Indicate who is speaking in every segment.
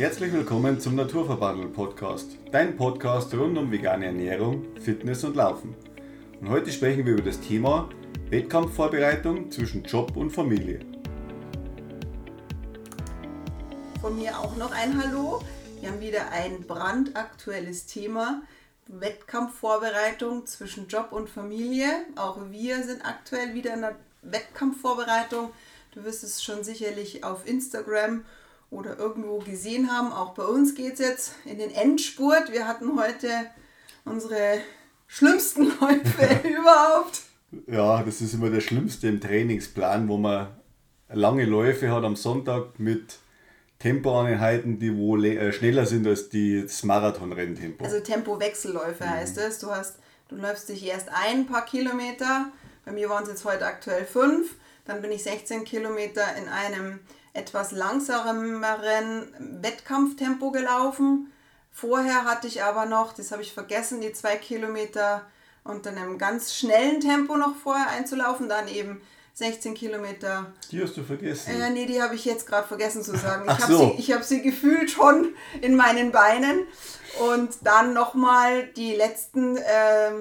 Speaker 1: Herzlich willkommen zum Naturverbandel Podcast, dein Podcast rund um vegane Ernährung, Fitness und Laufen. Und heute sprechen wir über das Thema Wettkampfvorbereitung zwischen Job und Familie.
Speaker 2: Von mir auch noch ein Hallo. Wir haben wieder ein brandaktuelles Thema. Wettkampfvorbereitung zwischen Job und Familie. Auch wir sind aktuell wieder in der Wettkampfvorbereitung. Du wirst es schon sicherlich auf Instagram oder irgendwo gesehen haben. Auch bei uns geht es jetzt in den Endspurt. Wir hatten heute unsere schlimmsten Läufe überhaupt.
Speaker 1: Ja, das ist immer der schlimmste im Trainingsplan, wo man lange Läufe hat am Sonntag mit Tempoeinheiten, die wo äh, schneller sind als die, das Marathonrenntempo.
Speaker 2: Also Tempowechselläufe mhm. heißt es. Du hast, du läufst dich erst ein paar Kilometer. Bei mir waren es jetzt heute aktuell fünf. Dann bin ich 16 Kilometer in einem etwas langsameren Wettkampftempo gelaufen. Vorher hatte ich aber noch, das habe ich vergessen, die zwei Kilometer unter einem ganz schnellen Tempo noch vorher einzulaufen. Dann eben 16 Kilometer.
Speaker 1: Die hast du vergessen?
Speaker 2: Äh, nee, die habe ich jetzt gerade vergessen zu sagen. Ich habe so. sie, hab sie gefühlt schon in meinen Beinen. Und dann nochmal die letzten äh,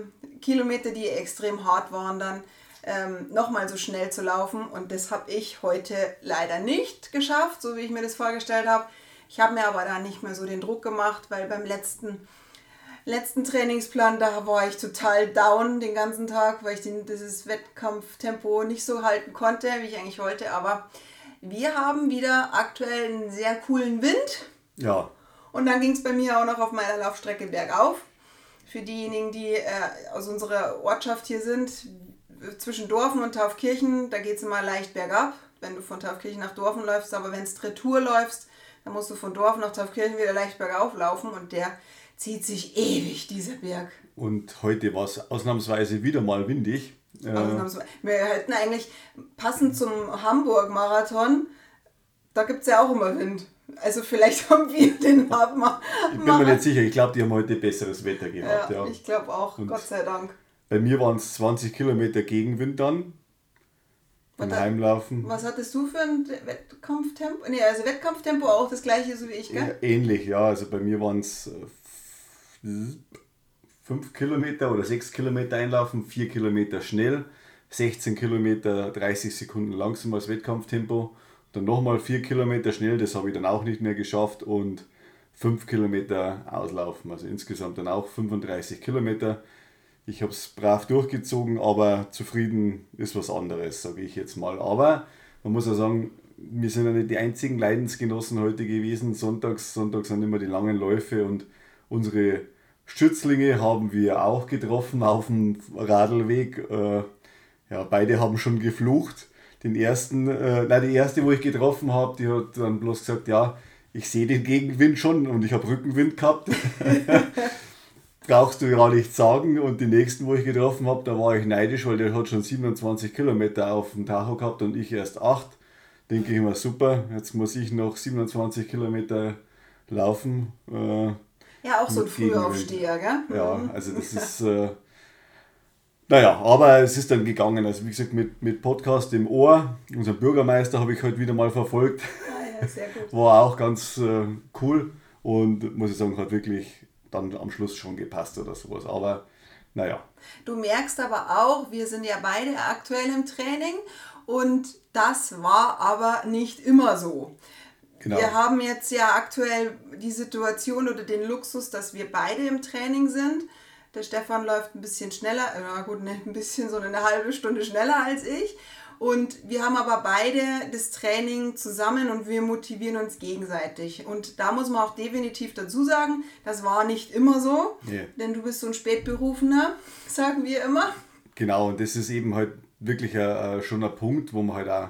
Speaker 2: Kilometer, die extrem hart waren, dann ähm, nochmal so schnell zu laufen. Und das habe ich heute leider nicht geschafft, so wie ich mir das vorgestellt habe. Ich habe mir aber da nicht mehr so den Druck gemacht, weil beim letzten, letzten Trainingsplan, da war ich total down den ganzen Tag, weil ich den, dieses Wettkampftempo nicht so halten konnte, wie ich eigentlich wollte. Aber wir haben wieder aktuell einen sehr coolen Wind.
Speaker 1: Ja.
Speaker 2: Und dann ging es bei mir auch noch auf meiner Laufstrecke bergauf. Für diejenigen, die äh, aus unserer Ortschaft hier sind, zwischen Dorfen und Taufkirchen, da geht es immer leicht bergab, wenn du von Taufkirchen nach Dorfen läufst, aber wenn es Retour läufst, dann musst du von Dorfen nach Taufkirchen wieder leicht bergauf laufen und der zieht sich ewig, dieser Berg.
Speaker 1: Und heute war es ausnahmsweise wieder mal windig.
Speaker 2: Äh, ausnahmsweise. Wir hätten eigentlich passend zum Hamburg-Marathon, da gibt es ja auch immer Wind. Also vielleicht haben wir den
Speaker 1: Abmar. Ich bin mir nicht sicher, ich glaube, die haben heute besseres Wetter gehabt.
Speaker 2: Ja, ja. Ich glaube auch, und Gott sei Dank.
Speaker 1: Bei mir waren es 20 Kilometer Gegenwind dann. Beim Heimlaufen.
Speaker 2: Was hattest du für ein Wettkampftempo? Nee, also Wettkampftempo auch das gleiche so wie ich, gell?
Speaker 1: Ähnlich, ja. Also bei mir waren es 5 Kilometer oder 6 Kilometer einlaufen, 4 Kilometer schnell, 16 Kilometer 30 Sekunden langsam als Wettkampftempo. Dann nochmal 4 Kilometer schnell, das habe ich dann auch nicht mehr geschafft und 5 Kilometer auslaufen. Also insgesamt dann auch 35 Kilometer ich habe es brav durchgezogen, aber zufrieden ist was anderes, sage ich jetzt mal. Aber man muss ja sagen, wir sind ja nicht die einzigen Leidensgenossen heute gewesen. Sonntags, Sonntags sind immer die langen Läufe und unsere Schützlinge haben wir auch getroffen auf dem Radlweg. Äh, ja, beide haben schon geflucht. Den ersten, äh, nein, die erste, wo ich getroffen habe, die hat dann bloß gesagt, ja, ich sehe den Gegenwind schon und ich habe Rückenwind gehabt. brauchst du gar nicht sagen. Und die nächsten, wo ich getroffen habe, da war ich neidisch, weil der hat schon 27 Kilometer auf dem Tacho gehabt und ich erst 8. Denke ich mir, super, jetzt muss ich noch 27 Kilometer laufen.
Speaker 2: Äh, ja, auch so ein Frühaufsteher, gell?
Speaker 1: Ja, mhm. also das ist. Äh, naja, aber es ist dann gegangen. Also wie gesagt, mit, mit Podcast im Ohr. Unser Bürgermeister habe ich heute wieder mal verfolgt. Ah, ja, sehr gut. War auch ganz äh, cool und muss ich sagen, hat wirklich dann am Schluss schon gepasst oder sowas. Aber naja.
Speaker 2: Du merkst aber auch, wir sind ja beide aktuell im Training und das war aber nicht immer so. Genau. Wir haben jetzt ja aktuell die Situation oder den Luxus, dass wir beide im Training sind. Der Stefan läuft ein bisschen schneller, na gut, nicht ein bisschen, sondern eine halbe Stunde schneller als ich. Und wir haben aber beide das Training zusammen und wir motivieren uns gegenseitig. Und da muss man auch definitiv dazu sagen, das war nicht immer so, yeah. denn du bist so ein Spätberufener, sagen wir immer.
Speaker 1: Genau, und das ist eben halt wirklich ein, schon ein Punkt, wo man halt auch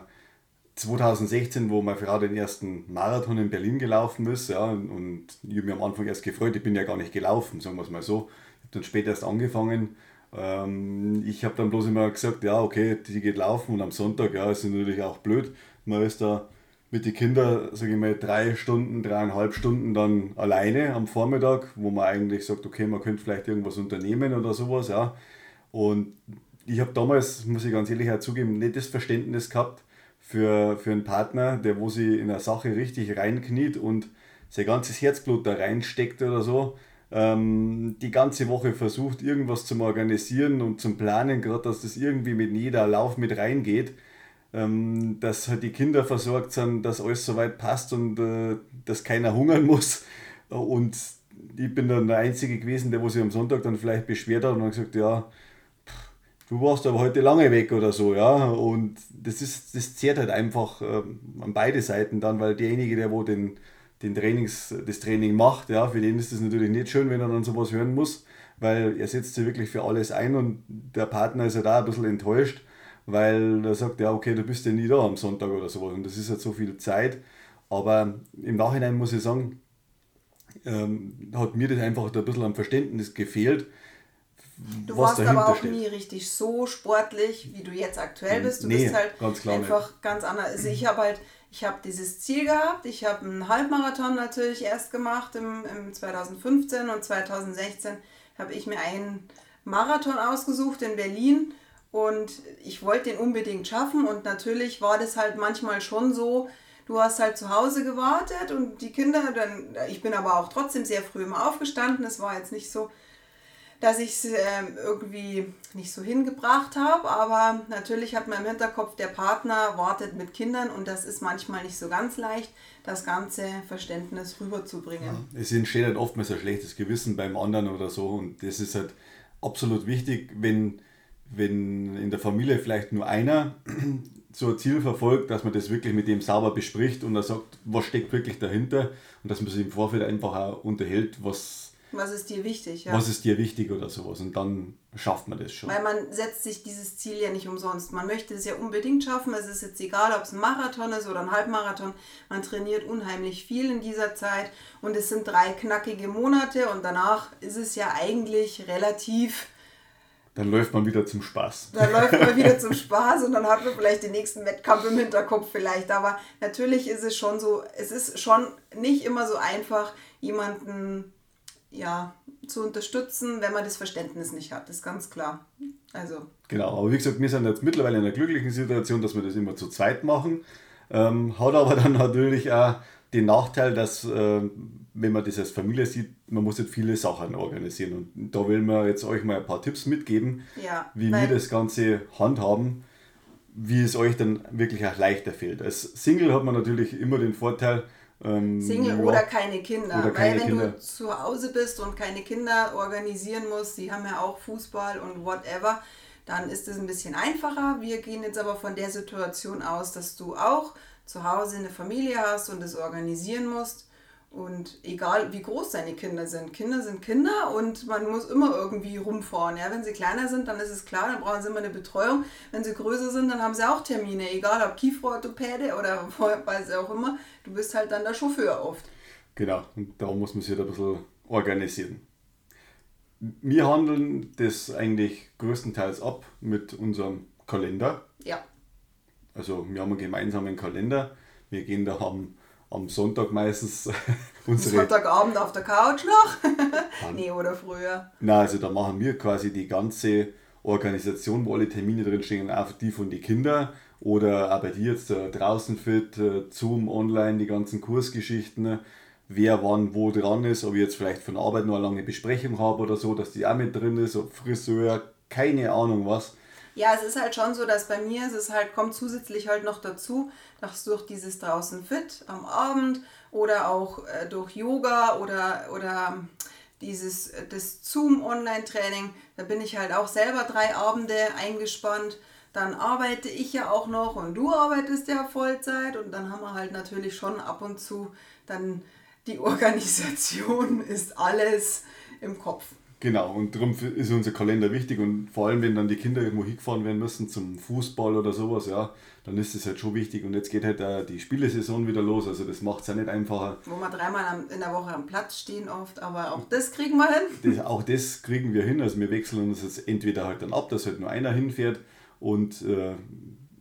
Speaker 1: 2016, wo man gerade den ersten Marathon in Berlin gelaufen ist, ja, und ich habe mich am Anfang erst gefreut, ich bin ja gar nicht gelaufen, sagen wir es mal so. Ich habe dann später erst angefangen ähm, ich habe dann bloß immer gesagt, ja, okay, die geht laufen und am Sonntag, ja, ist natürlich auch blöd. Man ist da mit den Kindern, sage ich mal, drei Stunden, dreieinhalb Stunden dann alleine am Vormittag, wo man eigentlich sagt, okay, man könnte vielleicht irgendwas unternehmen oder sowas, ja. Und ich habe damals, muss ich ganz ehrlich zugeben, nicht das Verständnis gehabt für, für einen Partner, der wo sie in eine Sache richtig reinkniet und sein ganzes Herzblut da reinsteckt oder so, ähm, die ganze Woche versucht, irgendwas zu organisieren und zum Planen, gerade dass das irgendwie mit jeder Lauf mit reingeht, ähm, dass halt die Kinder versorgt sind, dass alles soweit passt und äh, dass keiner hungern muss. Und ich bin dann der Einzige gewesen, der wo sich am Sonntag dann vielleicht beschwert hat und hat gesagt, ja, du warst aber heute lange weg oder so, ja. Und das ist, das zehrt halt einfach äh, an beide Seiten dann, weil derjenige, der wo den, den Trainings, das Training macht, ja, für den ist das natürlich nicht schön, wenn er dann sowas hören muss, weil er setzt sich wirklich für alles ein und der Partner ist ja da ein bisschen enttäuscht, weil er sagt, ja, okay, du bist ja nie da am Sonntag oder sowas und das ist halt so viel Zeit. Aber im Nachhinein muss ich sagen, ähm, hat mir das einfach ein bisschen am Verständnis gefehlt.
Speaker 2: Du warst aber auch steht. nie richtig so sportlich, wie du jetzt aktuell bist. Du nee, bist halt ganz einfach nicht. ganz anders. Also ich habe halt, ich habe dieses Ziel gehabt. Ich habe einen Halbmarathon natürlich erst gemacht im, im 2015 und 2016 habe ich mir einen Marathon ausgesucht in Berlin und ich wollte den unbedingt schaffen und natürlich war das halt manchmal schon so, du hast halt zu Hause gewartet und die Kinder, dann, ich bin aber auch trotzdem sehr früh immer aufgestanden. Es war jetzt nicht so, dass ich es äh, irgendwie nicht so hingebracht habe, aber natürlich hat man im Hinterkopf, der Partner wartet mit Kindern und das ist manchmal nicht so ganz leicht, das ganze Verständnis rüberzubringen.
Speaker 1: Ja, es entsteht halt oftmals ein schlechtes Gewissen beim anderen oder so und das ist halt absolut wichtig, wenn, wenn in der Familie vielleicht nur einer so ein Ziel verfolgt, dass man das wirklich mit dem sauber bespricht und er sagt, was steckt wirklich dahinter und dass man sich im Vorfeld einfach auch unterhält, was
Speaker 2: was ist dir wichtig,
Speaker 1: ja. Was ist dir wichtig oder sowas. Und dann schafft man das schon.
Speaker 2: Weil man setzt sich dieses Ziel ja nicht umsonst. Man möchte es ja unbedingt schaffen. Es ist jetzt egal, ob es ein Marathon ist oder ein Halbmarathon. Man trainiert unheimlich viel in dieser Zeit. Und es sind drei knackige Monate. Und danach ist es ja eigentlich relativ
Speaker 1: dann läuft man wieder zum Spaß.
Speaker 2: Dann läuft man wieder zum Spaß und dann hat man vielleicht den nächsten Wettkampf im Hinterkopf vielleicht. Aber natürlich ist es schon so, es ist schon nicht immer so einfach, jemanden ja, zu unterstützen, wenn man das Verständnis nicht hat. Das ist ganz klar. Also.
Speaker 1: Genau, aber wie gesagt, wir sind jetzt mittlerweile in einer glücklichen Situation, dass wir das immer zu zweit machen. Ähm, hat aber dann natürlich auch den Nachteil, dass, äh, wenn man das als Familie sieht, man muss jetzt viele Sachen organisieren. Und da will man jetzt euch mal ein paar Tipps mitgeben, ja, wie wir das Ganze handhaben, wie es euch dann wirklich auch leichter fällt. Als Single hat man natürlich immer den Vorteil,
Speaker 2: ähm, Single ja, oder keine Kinder. Oder keine Weil wenn Kinder. du zu Hause bist und keine Kinder organisieren musst, die haben ja auch Fußball und whatever, dann ist es ein bisschen einfacher. Wir gehen jetzt aber von der Situation aus, dass du auch zu Hause eine Familie hast und es organisieren musst. Und egal wie groß deine Kinder sind, Kinder sind Kinder und man muss immer irgendwie rumfahren. Ja? Wenn sie kleiner sind, dann ist es klar, dann brauchen sie immer eine Betreuung. Wenn sie größer sind, dann haben sie auch Termine, egal ob Kieferorthopäde oder was auch immer. Du bist halt dann der Chauffeur oft.
Speaker 1: Genau, und da muss man sich halt ein bisschen organisieren. Wir handeln das eigentlich größtenteils ab mit unserem Kalender. Ja. Also wir haben einen gemeinsamen Kalender. Wir gehen da am am Sonntag meistens
Speaker 2: unsere. Sonntagabend auf der Couch noch? nee, oder früher?
Speaker 1: Na, also da machen wir quasi die ganze Organisation, wo alle Termine drinstehen, auch die von den Kindern. Oder auch bei dir jetzt äh, draußen fit, äh, Zoom online, die ganzen Kursgeschichten, wer wann wo dran ist, ob ich jetzt vielleicht von Arbeit noch eine lange Besprechung habe oder so, dass die auch mit drin ist, ob Friseur, keine Ahnung was.
Speaker 2: Ja, es ist halt schon so, dass bei mir es ist halt, kommt zusätzlich halt noch dazu, dass durch dieses draußen fit am Abend oder auch äh, durch Yoga oder, oder dieses das Zoom Online-Training, da bin ich halt auch selber drei Abende eingespannt. Dann arbeite ich ja auch noch und du arbeitest ja Vollzeit und dann haben wir halt natürlich schon ab und zu dann die Organisation ist alles im Kopf.
Speaker 1: Genau, und darum ist unser Kalender wichtig und vor allem, wenn dann die Kinder irgendwo hingefahren werden müssen zum Fußball oder sowas, ja, dann ist das halt schon wichtig. Und jetzt geht halt auch die Spielesaison wieder los, also das macht es ja nicht einfacher.
Speaker 2: Wo wir dreimal in der Woche am Platz stehen oft, aber auch das kriegen wir hin.
Speaker 1: Das, auch das kriegen wir hin, also wir wechseln uns jetzt entweder halt dann ab, dass halt nur einer hinfährt und äh,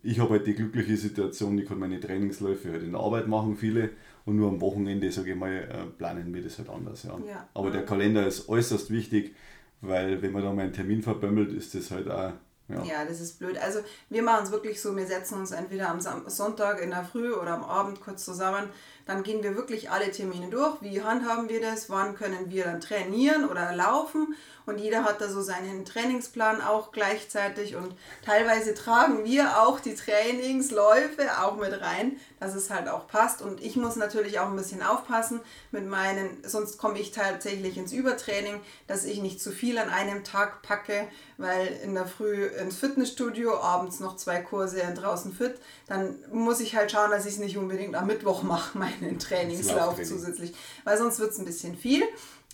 Speaker 1: ich habe halt die glückliche Situation, ich kann meine Trainingsläufe halt in der Arbeit machen, viele und nur am Wochenende, sage ich mal, äh, planen wir das halt anders. Ja. ja. Aber der Kalender ist äußerst wichtig, weil wenn man da mal einen Termin verbömmelt, ist das halt auch
Speaker 2: Ja. ja, das ist blöd. Also wir machen es wirklich so, wir setzen uns entweder am Sonntag in der Früh oder am Abend kurz zusammen dann gehen wir wirklich alle Termine durch. Wie handhaben wir das? Wann können wir dann trainieren oder laufen? Und jeder hat da so seinen Trainingsplan auch gleichzeitig. Und teilweise tragen wir auch die Trainingsläufe auch mit rein, dass es halt auch passt. Und ich muss natürlich auch ein bisschen aufpassen mit meinen, sonst komme ich tatsächlich ins Übertraining, dass ich nicht zu viel an einem Tag packe, weil in der Früh ins Fitnessstudio, abends noch zwei Kurse draußen fit, dann muss ich halt schauen, dass ich es nicht unbedingt am Mittwoch mache, meinen Trainingslauf zusätzlich, weil sonst wird es ein bisschen viel.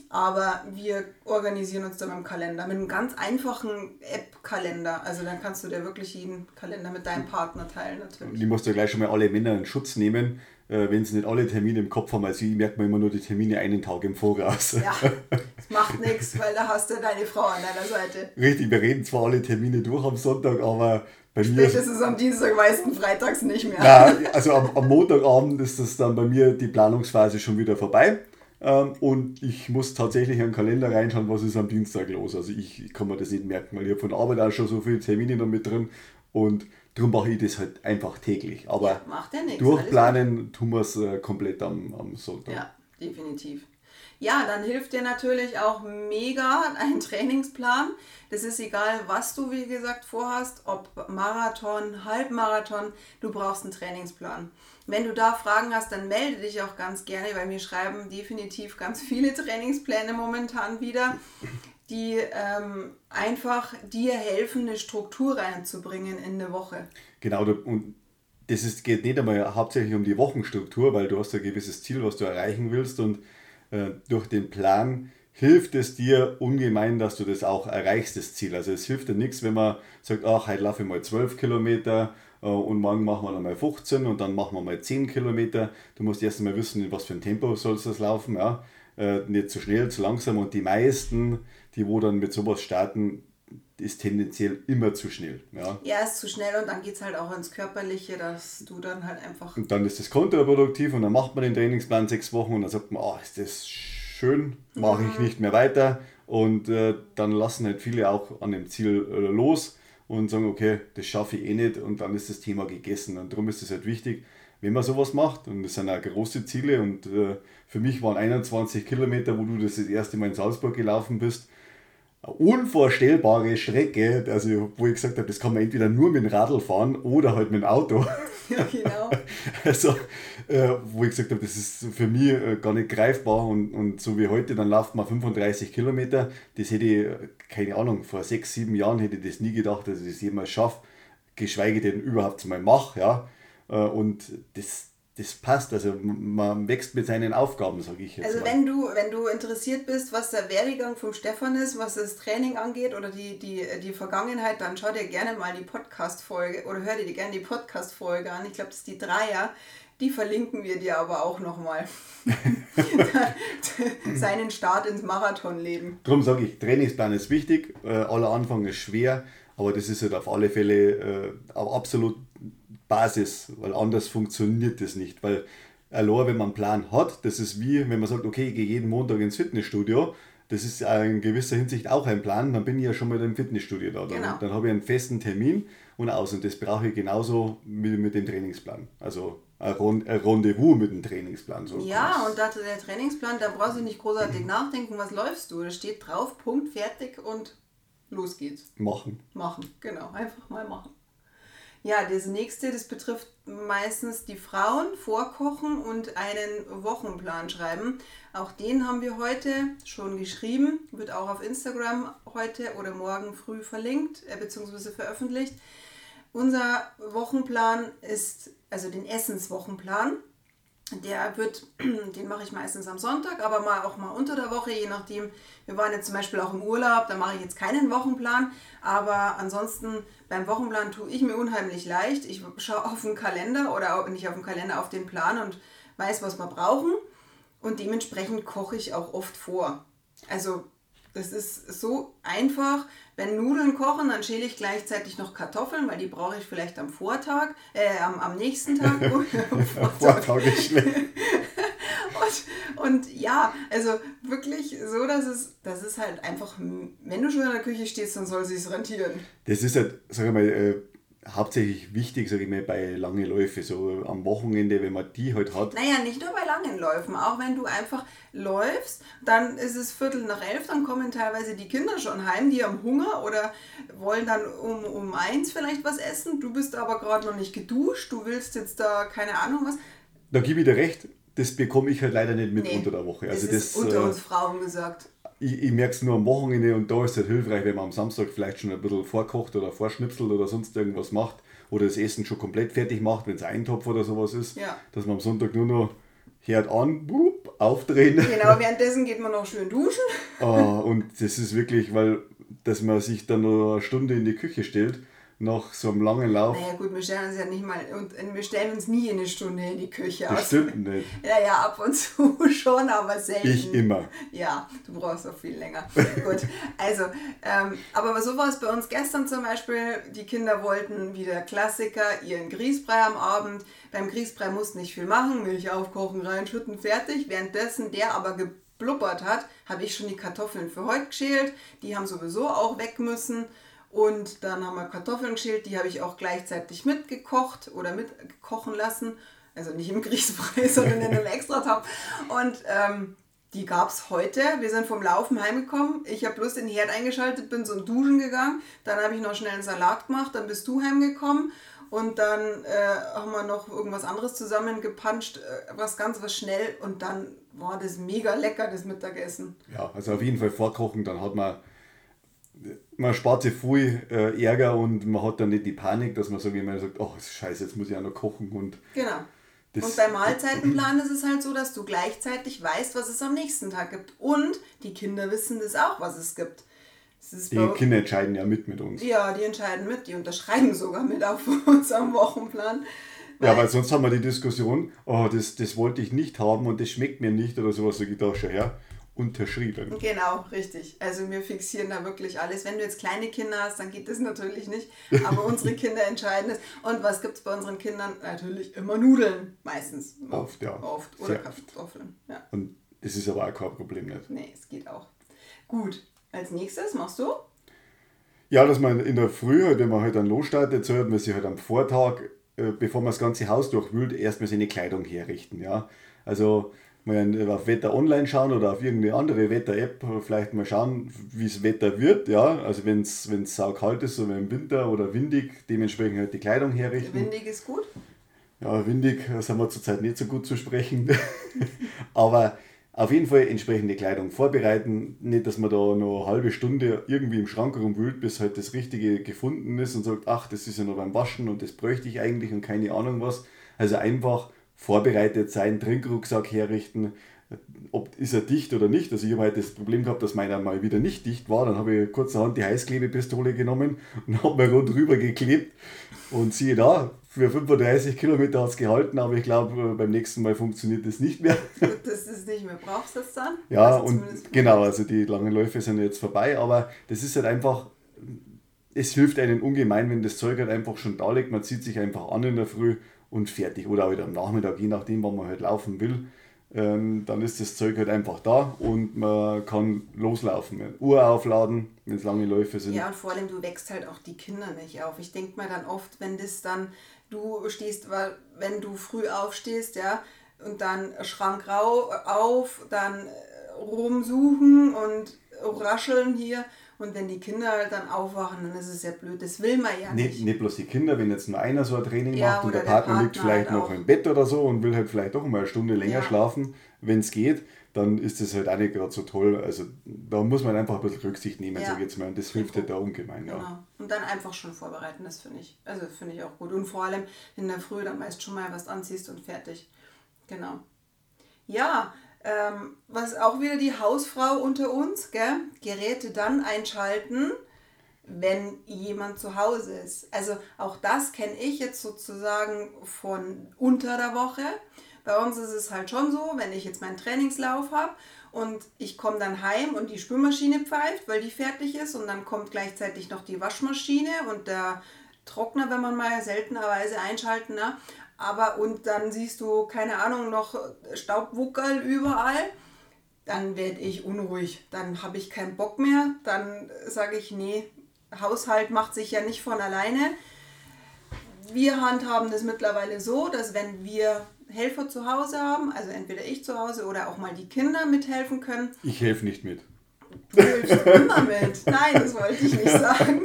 Speaker 2: Aber wir organisieren uns dann im Kalender mit einem ganz einfachen App-Kalender. Also dann kannst du dir wirklich jeden Kalender mit deinem Partner teilen natürlich.
Speaker 1: Ich musst ja gleich schon mal alle Männer in Schutz nehmen, äh, wenn sie nicht alle Termine im Kopf haben. Also ich merkt man immer nur die Termine einen Tag im Voraus. Ja,
Speaker 2: das macht nichts, weil da hast du deine Frau an deiner Seite.
Speaker 1: Richtig, wir reden zwar alle Termine durch am Sonntag, aber
Speaker 2: bei mir ist es am Dienstag, meistens freitags nicht mehr.
Speaker 1: Nein, also am, am Montagabend ist das dann bei mir die Planungsphase schon wieder vorbei. Ähm, und ich muss tatsächlich in den Kalender reinschauen, was ist am Dienstag los. Also ich, ich kann mir das nicht merken, weil ich habe von Arbeit auch schon so viele Termine noch mit drin und darum mache ich das halt einfach täglich. Aber ja,
Speaker 2: macht ja nichts,
Speaker 1: durchplanen tun wir es äh, komplett am, am Sonntag.
Speaker 2: Ja, definitiv. Ja, dann hilft dir natürlich auch mega ein Trainingsplan. Das ist egal, was du, wie gesagt, vorhast, ob Marathon, Halbmarathon, du brauchst einen Trainingsplan. Wenn du da Fragen hast, dann melde dich auch ganz gerne, weil wir schreiben definitiv ganz viele Trainingspläne momentan wieder, die ähm, einfach dir helfen, eine Struktur reinzubringen in eine Woche.
Speaker 1: Genau, und das ist, geht nicht einmal hauptsächlich um die Wochenstruktur, weil du hast ein gewisses Ziel, was du erreichen willst und äh, durch den Plan hilft es dir ungemein, dass du das auch erreichst, das Ziel. Also es hilft dir nichts, wenn man sagt, ach, heute laufe ich mal 12 Kilometer äh, und morgen machen wir dann mal 15 und dann machen wir mal 10 Kilometer. Du musst erst einmal wissen, in was für ein Tempo soll das laufen. Ja? Äh, nicht zu schnell, zu langsam. Und die meisten, die wo dann mit sowas starten, ist tendenziell immer zu schnell. Ja,
Speaker 2: ja ist zu schnell und dann geht es halt auch ins Körperliche, dass du dann halt einfach.
Speaker 1: Und dann ist das kontraproduktiv und dann macht man den Trainingsplan sechs Wochen und dann sagt man, oh, ist das schön, mache ich mhm. nicht mehr weiter. Und äh, dann lassen halt viele auch an dem Ziel äh, los und sagen, okay, das schaffe ich eh nicht und dann ist das Thema gegessen. Und darum ist es halt wichtig, wenn man sowas macht, und das sind auch große Ziele und äh, für mich waren 21 Kilometer, wo du das, das erste Mal in Salzburg gelaufen bist, eine unvorstellbare Strecke, also wo ich gesagt habe, das kann man entweder nur mit dem Radl fahren oder halt mit dem Auto. Ja, genau. also, äh, wo ich gesagt habe, das ist für mich äh, gar nicht greifbar und, und so wie heute, dann läuft man 35 Kilometer. Das hätte ich, keine Ahnung, vor sechs, sieben Jahren hätte ich das nie gedacht, dass ich das jemals schaffe, geschweige denn überhaupt mal mache. Ja? Äh, und das, das passt. Also man wächst mit seinen Aufgaben, sage ich
Speaker 2: jetzt. Also mal. wenn du, wenn du interessiert bist, was der Werdegang vom Stefan ist, was das Training angeht oder die, die, die Vergangenheit, dann schau dir gerne mal die Podcast-Folge oder hör dir gerne die Podcast-Folge an. Ich glaube, das ist die Dreier. Die verlinken wir dir aber auch nochmal. Seinen Start ins Marathonleben.
Speaker 1: Darum sage ich, Trainingsplan ist wichtig, äh, aller Anfang ist schwer, aber das ist halt auf alle Fälle äh, absolut Basis, weil anders funktioniert das nicht. Weil allein, wenn man einen Plan hat, das ist wie, wenn man sagt, okay, ich gehe jeden Montag ins Fitnessstudio, das ist in gewisser Hinsicht auch ein Plan, dann bin ich ja schon mal im Fitnessstudio da. Dann, genau. dann habe ich einen festen Termin und aus. Und das brauche ich genauso mit, mit dem Trainingsplan. Also ein Rendezvous mit dem Trainingsplan. So
Speaker 2: ja, und da der Trainingsplan, da brauchst du nicht großartig nachdenken, was läufst du. Da steht drauf, Punkt, fertig und los geht's.
Speaker 1: Machen.
Speaker 2: Machen, genau. Einfach mal machen. Ja, das nächste, das betrifft meistens die Frauen, vorkochen und einen Wochenplan schreiben. Auch den haben wir heute schon geschrieben, wird auch auf Instagram heute oder morgen früh verlinkt äh, bzw. veröffentlicht. Unser Wochenplan ist, also den Essenswochenplan, der wird, den mache ich meistens am Sonntag, aber mal auch mal unter der Woche, je nachdem. Wir waren jetzt zum Beispiel auch im Urlaub, da mache ich jetzt keinen Wochenplan, aber ansonsten beim Wochenplan tue ich mir unheimlich leicht. Ich schaue auf den Kalender oder nicht auf den Kalender, auf den Plan und weiß, was wir brauchen und dementsprechend koche ich auch oft vor. Also das ist so einfach. Wenn Nudeln kochen, dann schäle ich gleichzeitig noch Kartoffeln, weil die brauche ich vielleicht am Vortag, äh, am, am nächsten Tag. Vortag ist schlecht. und, Und ja, also wirklich so, dass es, das ist halt einfach, wenn du schon in der Küche stehst, dann soll es sich rentieren.
Speaker 1: Das ist halt, sag ich mal, äh, hauptsächlich wichtig, sage ich mal, bei langen Läufen, so am Wochenende, wenn man die halt hat.
Speaker 2: Naja, nicht nur bei langen Läufen, auch wenn du einfach läufst, dann ist es Viertel nach elf, dann kommen teilweise die Kinder schon heim, die haben Hunger oder wollen dann um, um eins vielleicht was essen. Du bist aber gerade noch nicht geduscht, du willst jetzt da keine Ahnung was.
Speaker 1: Da gebe ich dir recht, das bekomme ich halt leider nicht mit nee, unter der Woche.
Speaker 2: Also das ist das, unter äh, uns Frauen gesagt
Speaker 1: ich, ich merke es nur am Wochenende und da ist es halt hilfreich, wenn man am Samstag vielleicht schon ein bisschen vorkocht oder vorschnipselt oder sonst irgendwas macht oder das Essen schon komplett fertig macht, wenn es ein Topf oder sowas ist, ja. dass man am Sonntag nur noch hört an, boop, aufdrehen.
Speaker 2: Genau, währenddessen geht man noch schön duschen.
Speaker 1: ah, und das ist wirklich, weil dass man sich dann noch eine Stunde in die Küche stellt nach so einem langen Lauf.
Speaker 2: Naja gut, wir stellen uns ja nicht mal und wir stellen uns nie eine Stunde in die Küche
Speaker 1: aus. Stimmt nicht.
Speaker 2: Ja, ja, ab und zu schon, aber selten.
Speaker 1: Ich immer.
Speaker 2: Ja, du brauchst auch viel länger. gut, also, ähm, aber so war es bei uns gestern zum Beispiel. Die Kinder wollten wieder Klassiker, ihren Grießbrei am Abend. Beim Grießbrei mussten nicht viel machen, Milch aufkochen, reinschütten, fertig. Währenddessen der aber geblubbert hat, habe ich schon die Kartoffeln für heute geschält. Die haben sowieso auch weg müssen. Und dann haben wir Kartoffeln geschält, die habe ich auch gleichzeitig mitgekocht oder mitkochen lassen. Also nicht im Grießbrei, sondern in einem Extratopf. Und ähm, die gab es heute. Wir sind vom Laufen heimgekommen. Ich habe bloß den Herd eingeschaltet, bin zum Duschen gegangen. Dann habe ich noch schnell einen Salat gemacht. Dann bist du heimgekommen. Und dann äh, haben wir noch irgendwas anderes zusammengepanscht, äh, was ganz was schnell. Und dann war das mega lecker, das Mittagessen.
Speaker 1: Ja, also auf jeden Fall vorkochen. Dann hat man man spart sich viel äh, Ärger und man hat dann nicht die Panik, dass man so wie man sagt, oh scheiße, jetzt muss ich auch noch kochen und.
Speaker 2: Genau. und beim Mahlzeitenplan ist es halt so, dass du gleichzeitig weißt, was es am nächsten Tag gibt. Und die Kinder wissen das auch, was es gibt.
Speaker 1: die Kinder entscheiden ja mit mit uns.
Speaker 2: Ja, die entscheiden mit, die unterschreiben sogar mit auf unserem Wochenplan.
Speaker 1: ja, weil sonst haben wir die Diskussion, oh, das, das wollte ich nicht haben und das schmeckt mir nicht oder sowas, so geht auch schon her unterschrieben.
Speaker 2: Genau, richtig. Also wir fixieren da wirklich alles. Wenn du jetzt kleine Kinder hast, dann geht das natürlich nicht. Aber unsere Kinder entscheiden es. Und was gibt es bei unseren Kindern? Natürlich immer Nudeln, meistens.
Speaker 1: Oft, ja.
Speaker 2: Oft. Oder Kartoffeln. Ja.
Speaker 1: Und das ist aber auch kein Problem nicht.
Speaker 2: Nee, es geht auch. Gut, als nächstes machst du?
Speaker 1: Ja, dass man in der Früh, halt, wenn man halt dann losstartet, sollte man sich halt am Vortag, äh, bevor man das ganze Haus durchwühlt, erstmal seine Kleidung herrichten. Ja? Also mal auf Wetter online schauen oder auf irgendeine andere Wetter-App vielleicht mal schauen, wie das Wetter wird. Ja, also wenn es saukalt ist, so wie im Winter oder windig, dementsprechend halt die Kleidung herrichten.
Speaker 2: Windig ist gut?
Speaker 1: Ja, windig sind wir zurzeit nicht so gut zu sprechen. Aber auf jeden Fall entsprechende Kleidung vorbereiten. Nicht, dass man da noch eine halbe Stunde irgendwie im Schrank rumwühlt, bis halt das Richtige gefunden ist und sagt, ach, das ist ja noch beim Waschen und das bräuchte ich eigentlich und keine Ahnung was. Also einfach vorbereitet sein, Trinkrucksack herrichten, ob ist er dicht oder nicht. Also ich habe halt das Problem gehabt, dass meiner mal wieder nicht dicht war. Dann habe ich kurzerhand die Heißklebepistole genommen und habe mir rund drüber geklebt. Und siehe da, für 35 Kilometer hat es gehalten, aber ich glaube, beim nächsten Mal funktioniert das nicht mehr.
Speaker 2: Gut, du es nicht mehr brauchst das dann.
Speaker 1: Ja, also und genau, also die langen Läufe sind jetzt vorbei, aber das ist halt einfach, es hilft einem ungemein, wenn das Zeug halt einfach schon da liegt. Man zieht sich einfach an in der Früh und fertig. Oder halt am Nachmittag, je nachdem, wann man halt laufen will. Ähm, dann ist das Zeug halt einfach da und man kann loslaufen. Uhr aufladen, wenn es lange Läufe sind.
Speaker 2: Ja, und vor allem, du wächst halt auch die Kinder nicht auf. Ich denke mir dann oft, wenn das dann, du stehst, weil wenn du früh aufstehst, ja, und dann Schrank auf, dann rumsuchen und rascheln hier und wenn die Kinder halt dann aufwachen, dann ist es ja blöd. Das will man ja nicht.
Speaker 1: Nicht, nicht bloß die Kinder, wenn jetzt nur einer so ein Training ja, macht und der, der Partner, Partner, liegt vielleicht halt noch im Bett oder so und will halt vielleicht doch mal eine Stunde länger ja. schlafen, wenn es geht, dann ist das halt auch nicht gerade so toll. Also da muss man einfach ein bisschen Rücksicht nehmen, ja. sag jetzt mal. Und das hilft halt da ungemein.
Speaker 2: Genau.
Speaker 1: Ja.
Speaker 2: Und dann einfach schon vorbereiten, das finde ich. Also finde ich auch gut. Und vor allem in der Früh dann meist schon mal was anziehst und fertig. Genau. Ja, ähm, was auch wieder die Hausfrau unter uns, gell? Geräte dann einschalten, wenn jemand zu Hause ist. Also auch das kenne ich jetzt sozusagen von unter der Woche. Bei uns ist es halt schon so, wenn ich jetzt meinen Trainingslauf habe und ich komme dann heim und die Spülmaschine pfeift, weil die fertig ist und dann kommt gleichzeitig noch die Waschmaschine und der Trockner, wenn man mal seltenerweise einschalten. Ne? Aber und dann siehst du, keine Ahnung, noch Staubwuckerl überall. Dann werde ich unruhig. Dann habe ich keinen Bock mehr. Dann sage ich, nee, Haushalt macht sich ja nicht von alleine. Wir handhaben das mittlerweile so, dass wenn wir Helfer zu Hause haben, also entweder ich zu Hause oder auch mal die Kinder mithelfen können.
Speaker 1: Ich helfe nicht mit.
Speaker 2: Du hilfst immer mit. Nein, das wollte ich nicht sagen.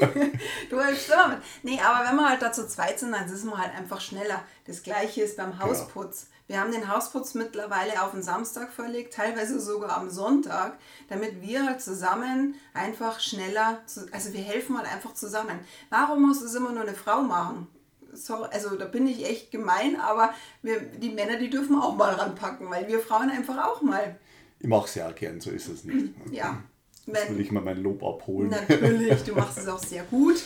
Speaker 2: Du hilfst immer mit. Nee, aber wenn wir halt da zu zweit sind, dann ist man halt einfach schneller. Das gleiche ist beim Hausputz. Wir haben den Hausputz mittlerweile auf den Samstag verlegt, teilweise sogar am Sonntag, damit wir halt zusammen einfach schneller, also wir helfen halt einfach zusammen. Warum muss es immer nur eine Frau machen? Sorry, also da bin ich echt gemein, aber wir, die Männer, die dürfen auch mal ranpacken, weil wir Frauen einfach auch mal.
Speaker 1: Ich mache es ja gern, so ist es nicht.
Speaker 2: Ja,
Speaker 1: Jetzt will ich mal mein Lob abholen.
Speaker 2: Natürlich, du machst es auch sehr gut.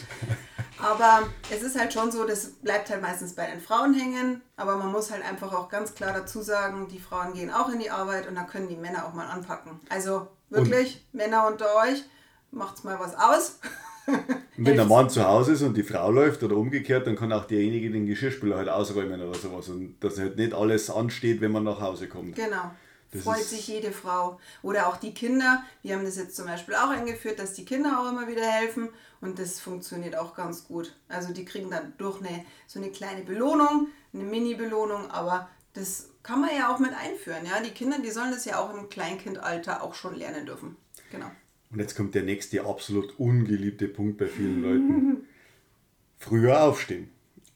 Speaker 2: Aber es ist halt schon so, das bleibt halt meistens bei den Frauen hängen. Aber man muss halt einfach auch ganz klar dazu sagen, die Frauen gehen auch in die Arbeit und da können die Männer auch mal anpacken. Also wirklich, und Männer unter euch, macht's mal was aus.
Speaker 1: wenn der Mann zu Hause ist und die Frau läuft oder umgekehrt, dann kann auch derjenige den Geschirrspüler halt ausräumen oder sowas. Und dass halt nicht alles ansteht, wenn man nach Hause kommt.
Speaker 2: Genau. Das freut sich jede Frau. Oder auch die Kinder. Wir haben das jetzt zum Beispiel auch eingeführt, dass die Kinder auch immer wieder helfen. Und das funktioniert auch ganz gut. Also die kriegen dann durch eine, so eine kleine Belohnung, eine Mini-Belohnung, aber das kann man ja auch mit einführen. Ja? Die Kinder, die sollen das ja auch im Kleinkindalter auch schon lernen dürfen. Genau.
Speaker 1: Und jetzt kommt der nächste absolut ungeliebte Punkt bei vielen Leuten. Früher aufstehen.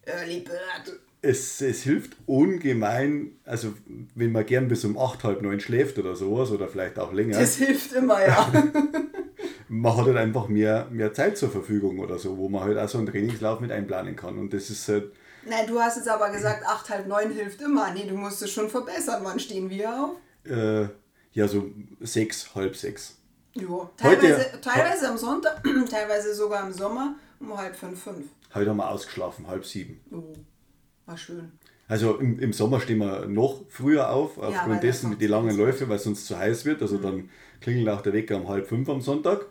Speaker 2: Early Bird
Speaker 1: es, es hilft ungemein, also wenn man gern bis um 8, halb 9 schläft oder sowas oder vielleicht auch länger.
Speaker 2: Das hilft immer, ja.
Speaker 1: man hat halt einfach mehr, mehr Zeit zur Verfügung oder so, wo man halt auch so einen Trainingslauf mit einplanen kann. Und das ist halt.
Speaker 2: Nein, du hast jetzt aber gesagt, 8, halb 9 hilft immer. Nee, du musst es schon verbessern. Wann stehen wir auf?
Speaker 1: Äh, ja, so 6, halb 6.
Speaker 2: Jo, teilweise, Heute, teilweise am Sonntag, teilweise sogar im Sommer um halb 5, 5.
Speaker 1: Heute haben wir ausgeschlafen, halb 7.
Speaker 2: Oh. War schön.
Speaker 1: Also im, im Sommer stehen wir noch früher auf, aufgrund ja, dessen mit den langen Läufe, weil es sonst zu heiß wird. Also mhm. dann klingelt auch der Wecker um halb fünf am Sonntag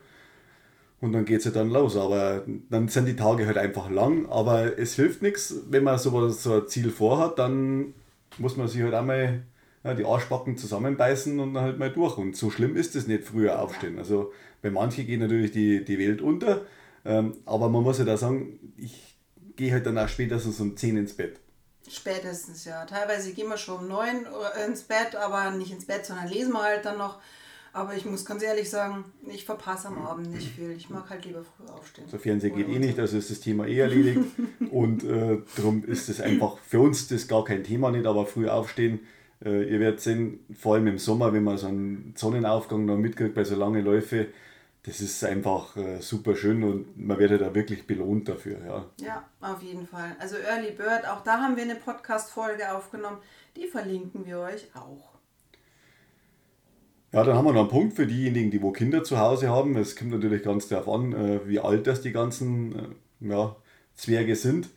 Speaker 1: und dann geht es ja dann los. Aber dann sind die Tage halt einfach lang. Aber es hilft nichts, wenn man so, so ein Ziel vorhat, dann muss man sich halt einmal ja, die Arschbacken zusammenbeißen und dann halt mal durch. Und so schlimm ist es nicht, früher aufstehen. Also bei manchen geht natürlich die, die Welt unter. Ähm, aber man muss ja halt da sagen, ich gehe halt dann auch spätestens um 10 ins Bett.
Speaker 2: Spätestens, ja. Teilweise gehen wir schon um neun ins Bett, aber nicht ins Bett, sondern lesen wir halt dann noch. Aber ich muss ganz ehrlich sagen, ich verpasse am Abend nicht viel. Ich mag halt lieber früh aufstehen.
Speaker 1: So Fernsehen geht eh nicht, also ist das Thema eh erledigt. und äh, darum ist es einfach für uns das gar kein Thema nicht, aber früh aufstehen. Äh, ihr werdet sehen, vor allem im Sommer, wenn man so einen Sonnenaufgang noch mitkriegt bei so langen Läufen, das ist einfach äh, super schön und man wird ja da wirklich belohnt dafür. Ja.
Speaker 2: ja, auf jeden Fall. Also Early Bird, auch da haben wir eine Podcast-Folge aufgenommen, die verlinken wir euch auch.
Speaker 1: Ja, dann haben wir noch einen Punkt für diejenigen, die wo Kinder zu Hause haben. Es kommt natürlich ganz darauf an, äh, wie alt das die ganzen äh, ja, Zwerge sind.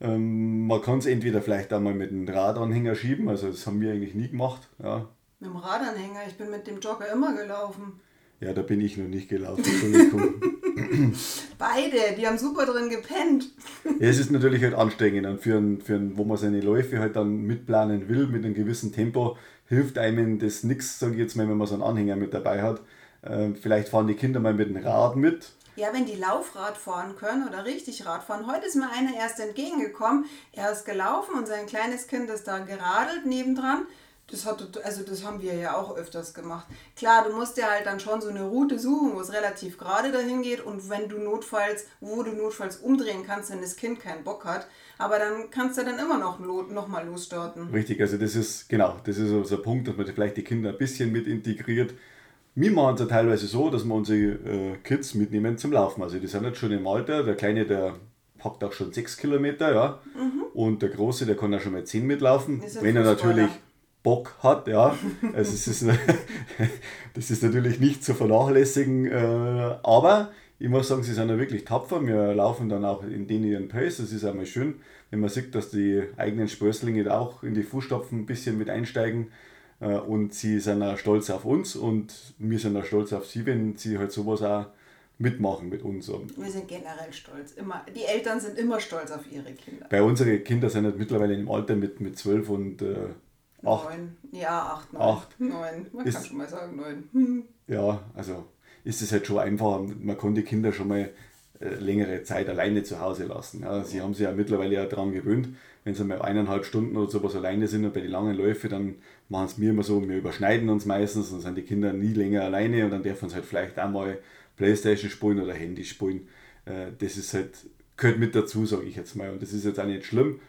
Speaker 1: Ähm, man kann es entweder vielleicht einmal mit einem Radanhänger schieben, also das haben wir eigentlich nie gemacht. Ja.
Speaker 2: Mit dem Radanhänger, ich bin mit dem Jogger immer gelaufen.
Speaker 1: Ja, da bin ich noch nicht gelaufen.
Speaker 2: Beide, die haben super drin gepennt.
Speaker 1: ja, es ist natürlich halt anstrengend. Und für ein, für ein, wo man seine Läufe halt dann mitplanen will, mit einem gewissen Tempo, hilft einem das nichts, sage ich jetzt mal, wenn man so einen Anhänger mit dabei hat. Ähm, vielleicht fahren die Kinder mal mit dem Rad mit.
Speaker 2: Ja, wenn die Laufrad fahren können oder richtig Rad fahren. Heute ist mir einer erst entgegengekommen. Er ist gelaufen und sein kleines Kind ist da geradelt nebendran. Das, hat, also das haben wir ja auch öfters gemacht. Klar, du musst ja halt dann schon so eine Route suchen, wo es relativ gerade dahin geht und wenn du notfalls, wo du notfalls umdrehen kannst, wenn das Kind keinen Bock hat. Aber dann kannst du dann immer noch, noch mal losstarten.
Speaker 1: Richtig, also das ist, genau, das ist ein Punkt, dass man vielleicht die Kinder ein bisschen mit integriert. Wir machen es ja teilweise so, dass wir unsere äh, Kids mitnehmen zum Laufen. Also die sind jetzt schon im Alter, der Kleine, der packt auch schon sechs Kilometer, ja. Mhm. Und der Große, der kann ja schon mal zehn mitlaufen. Wenn er natürlich Bock hat, ja. Also es ist, das ist natürlich nicht zu vernachlässigen, äh, aber ich muss sagen, sie sind ja wirklich tapfer. Wir laufen dann auch in den ihren Pace. Das ist einmal schön, wenn man sieht, dass die eigenen Sprösslinge auch in die Fußstapfen ein bisschen mit einsteigen. Äh, und sie sind auch stolz auf uns und wir sind auch stolz auf sie, wenn sie halt sowas auch mitmachen mit uns.
Speaker 2: Wir sind generell stolz. Immer, die Eltern sind immer stolz auf ihre Kinder.
Speaker 1: Bei unseren Kindern sind halt mittlerweile im Alter mit, mit 12 und äh, 8.
Speaker 2: Neun. Ja, 8, 9.
Speaker 1: 8.
Speaker 2: 9. Man
Speaker 1: Ist-
Speaker 2: kann schon mal sagen 9. Hm.
Speaker 1: Ja, also ist es halt schon einfacher. Man kann die Kinder schon mal äh, längere Zeit alleine zu Hause lassen. Ja, sie haben sich ja mittlerweile ja daran gewöhnt, wenn sie mal eineinhalb Stunden oder sowas alleine sind und bei den langen Läufen, dann machen es mir immer so, wir überschneiden uns meistens und sind die Kinder nie länger alleine und dann dürfen sie halt vielleicht auch mal Playstation spielen oder Handy spielen. Äh, das ist halt, gehört mit dazu, sage ich jetzt mal. Und das ist jetzt auch nicht schlimm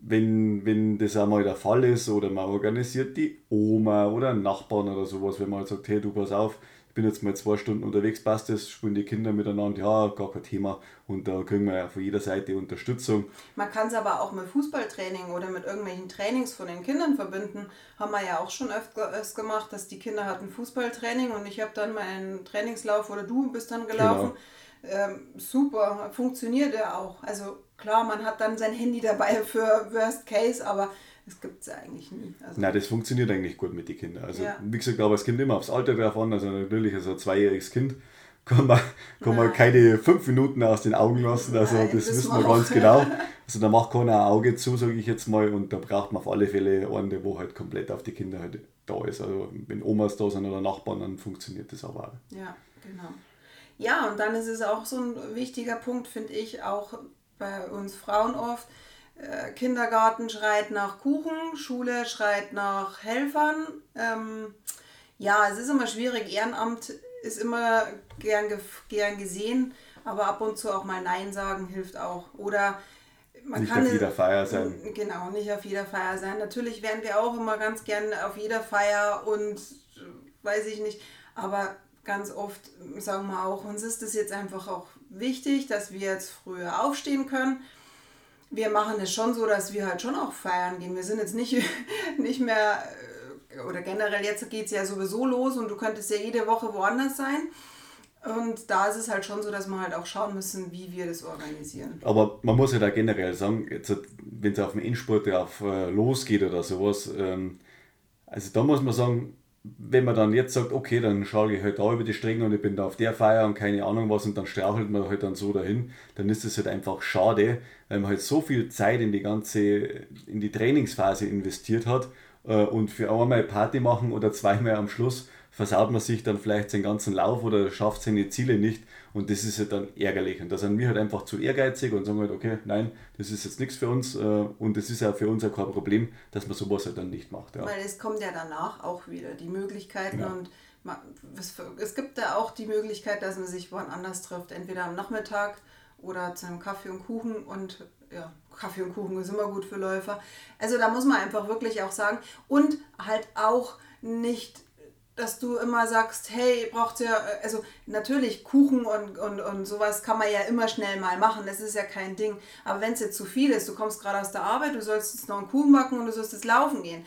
Speaker 1: wenn, wenn das einmal der Fall ist oder man organisiert die Oma oder einen Nachbarn oder sowas, wenn man halt sagt, hey du pass auf, ich bin jetzt mal zwei Stunden unterwegs, passt das, spielen die Kinder miteinander, ja, gar kein Thema und da kriegen wir ja von jeder Seite Unterstützung.
Speaker 2: Man kann es aber auch mit Fußballtraining oder mit irgendwelchen Trainings von den Kindern verbinden. Haben wir ja auch schon öfter öfter gemacht, dass die Kinder hatten Fußballtraining und ich habe dann meinen Trainingslauf oder du bist dann gelaufen. Ähm, super, funktioniert ja auch. Also klar, man hat dann sein Handy dabei für Worst Case, aber das gibt es ja eigentlich nie. Also,
Speaker 1: Nein, das funktioniert eigentlich gut mit den Kindern. Also
Speaker 2: Ja.
Speaker 1: wie gesagt, aber es kommt immer aufs Alter drauf an, also natürlich also ein zweijähriges Kind kann man, kann man keine fünf Minuten aus den Augen lassen, also
Speaker 2: Nein,
Speaker 1: das
Speaker 2: das
Speaker 1: wissen
Speaker 2: wir
Speaker 1: ganz genau. Also da macht keiner ein Auge zu, sage ich jetzt mal, und da braucht man auf alle Fälle einen, wo halt komplett auf die Kinder halt da ist. Also wenn Omas da sind oder Nachbarn, dann funktioniert das aber auch.
Speaker 2: Ja, genau. Ja, und dann ist es auch so ein wichtiger Punkt, finde ich, auch bei uns Frauen oft. Äh, Kindergarten schreit nach Kuchen, Schule schreit nach Helfern. Ähm, ja, es ist immer schwierig. Ehrenamt ist immer gern, gern gesehen, aber ab und zu auch mal Nein sagen hilft auch. Oder man
Speaker 1: Nicht
Speaker 2: kann
Speaker 1: auf jeder Feier sein.
Speaker 2: Genau, nicht auf jeder Feier sein. Natürlich wären wir auch immer ganz gern auf jeder Feier und weiß ich nicht, aber ganz oft sagen wir auch, uns ist es jetzt einfach auch wichtig, dass wir jetzt früher aufstehen können. Wir machen es schon so, dass wir halt schon auch feiern gehen. Wir sind jetzt nicht, nicht mehr, äh, oder generell jetzt geht es ja sowieso los und du könntest ja jede Woche woanders sein. Und da ist es halt schon so, dass wir halt auch schauen müssen, wie wir das organisieren.
Speaker 1: Aber man muss ja da generell sagen, wenn es auf den Endspurt drauf äh, losgeht oder sowas, ähm, also da muss man sagen, wenn man dann jetzt sagt, okay, dann schaue ich halt da über die Stränge und ich bin da auf der Feier und keine Ahnung was und dann strauchelt man halt dann so dahin, dann ist das halt einfach schade, weil man halt so viel Zeit in die ganze, in die Trainingsphase investiert hat äh, und für einmal Party machen oder zweimal am Schluss versaut man sich dann vielleicht seinen ganzen Lauf oder schafft seine Ziele nicht und das ist halt dann ärgerlich und da sind wir halt einfach zu ehrgeizig und sagen halt, okay, nein, das ist jetzt nichts für uns äh, und das ist ja für uns auch kein Problem, dass man sowas halt dann nicht macht. Ja.
Speaker 2: Weil es kommt ja danach auch wieder die Möglichkeiten
Speaker 1: Ja.
Speaker 2: und ma- es, es gibt da auch die Möglichkeit, dass man sich woanders trifft, entweder am Nachmittag oder zu einem Kaffee und Kuchen und ja, Kaffee und Kuchen ist immer gut für Läufer. Also da muss man einfach wirklich auch sagen und halt auch nicht dass du immer sagst, hey, braucht ihr, also natürlich Kuchen und, und, und sowas kann man ja immer schnell mal machen, das ist ja kein Ding. Aber wenn es jetzt zu viel ist, du kommst gerade aus der Arbeit, du sollst jetzt noch einen Kuchen backen und du sollst jetzt laufen gehen,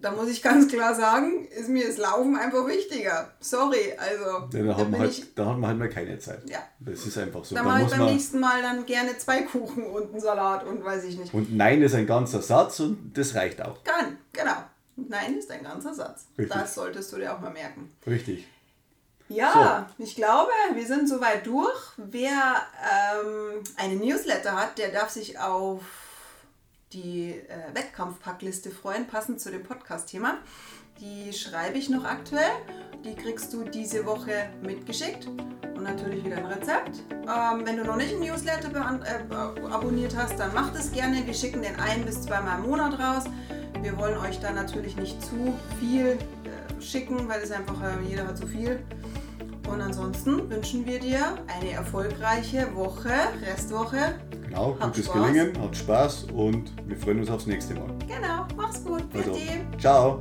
Speaker 2: da muss ich ganz klar sagen, ist mir das Laufen einfach wichtiger. Sorry, also
Speaker 1: Ja, da, man
Speaker 2: bin ich,
Speaker 1: halt, da hat man halt mal keine Zeit.
Speaker 2: Ja.
Speaker 1: Das ist einfach so.
Speaker 2: da
Speaker 1: Da
Speaker 2: mache ich beim
Speaker 1: man,
Speaker 2: nächsten Mal dann gerne zwei Kuchen und einen Salat und weiß ich nicht.
Speaker 1: und Nein ist ein ganzer Satz und das reicht auch.
Speaker 2: Kann, genau. Nein ist ein ganzer Satz.
Speaker 1: Richtig.
Speaker 2: Das solltest du dir auch mal merken.
Speaker 1: Richtig.
Speaker 2: Ja, ich glaube, wir sind soweit durch. Wer ähm, eine Newsletter hat, der darf sich auf die äh, Wettkampfpackliste freuen, passend zu dem Podcast-Thema. Die schreibe ich noch aktuell. Die kriegst du diese Woche mitgeschickt. Und natürlich wieder ein Rezept. Ähm, wenn du noch nicht einen Newsletter äh, abonniert hast, dann mach das gerne. Wir schicken den ein bis zweimal im Monat raus. Wir wollen euch da natürlich nicht zu viel äh, schicken, weil es einfach, äh, jeder hat zu viel. Und ansonsten wünschen wir dir eine erfolgreiche Woche, Restwoche.
Speaker 1: Genau,
Speaker 2: Hat
Speaker 1: gutes
Speaker 2: Spaß.
Speaker 1: Gelingen, hat Spaß und wir freuen uns aufs nächste Mal.
Speaker 2: Genau, mach's gut.
Speaker 1: Also, ciao.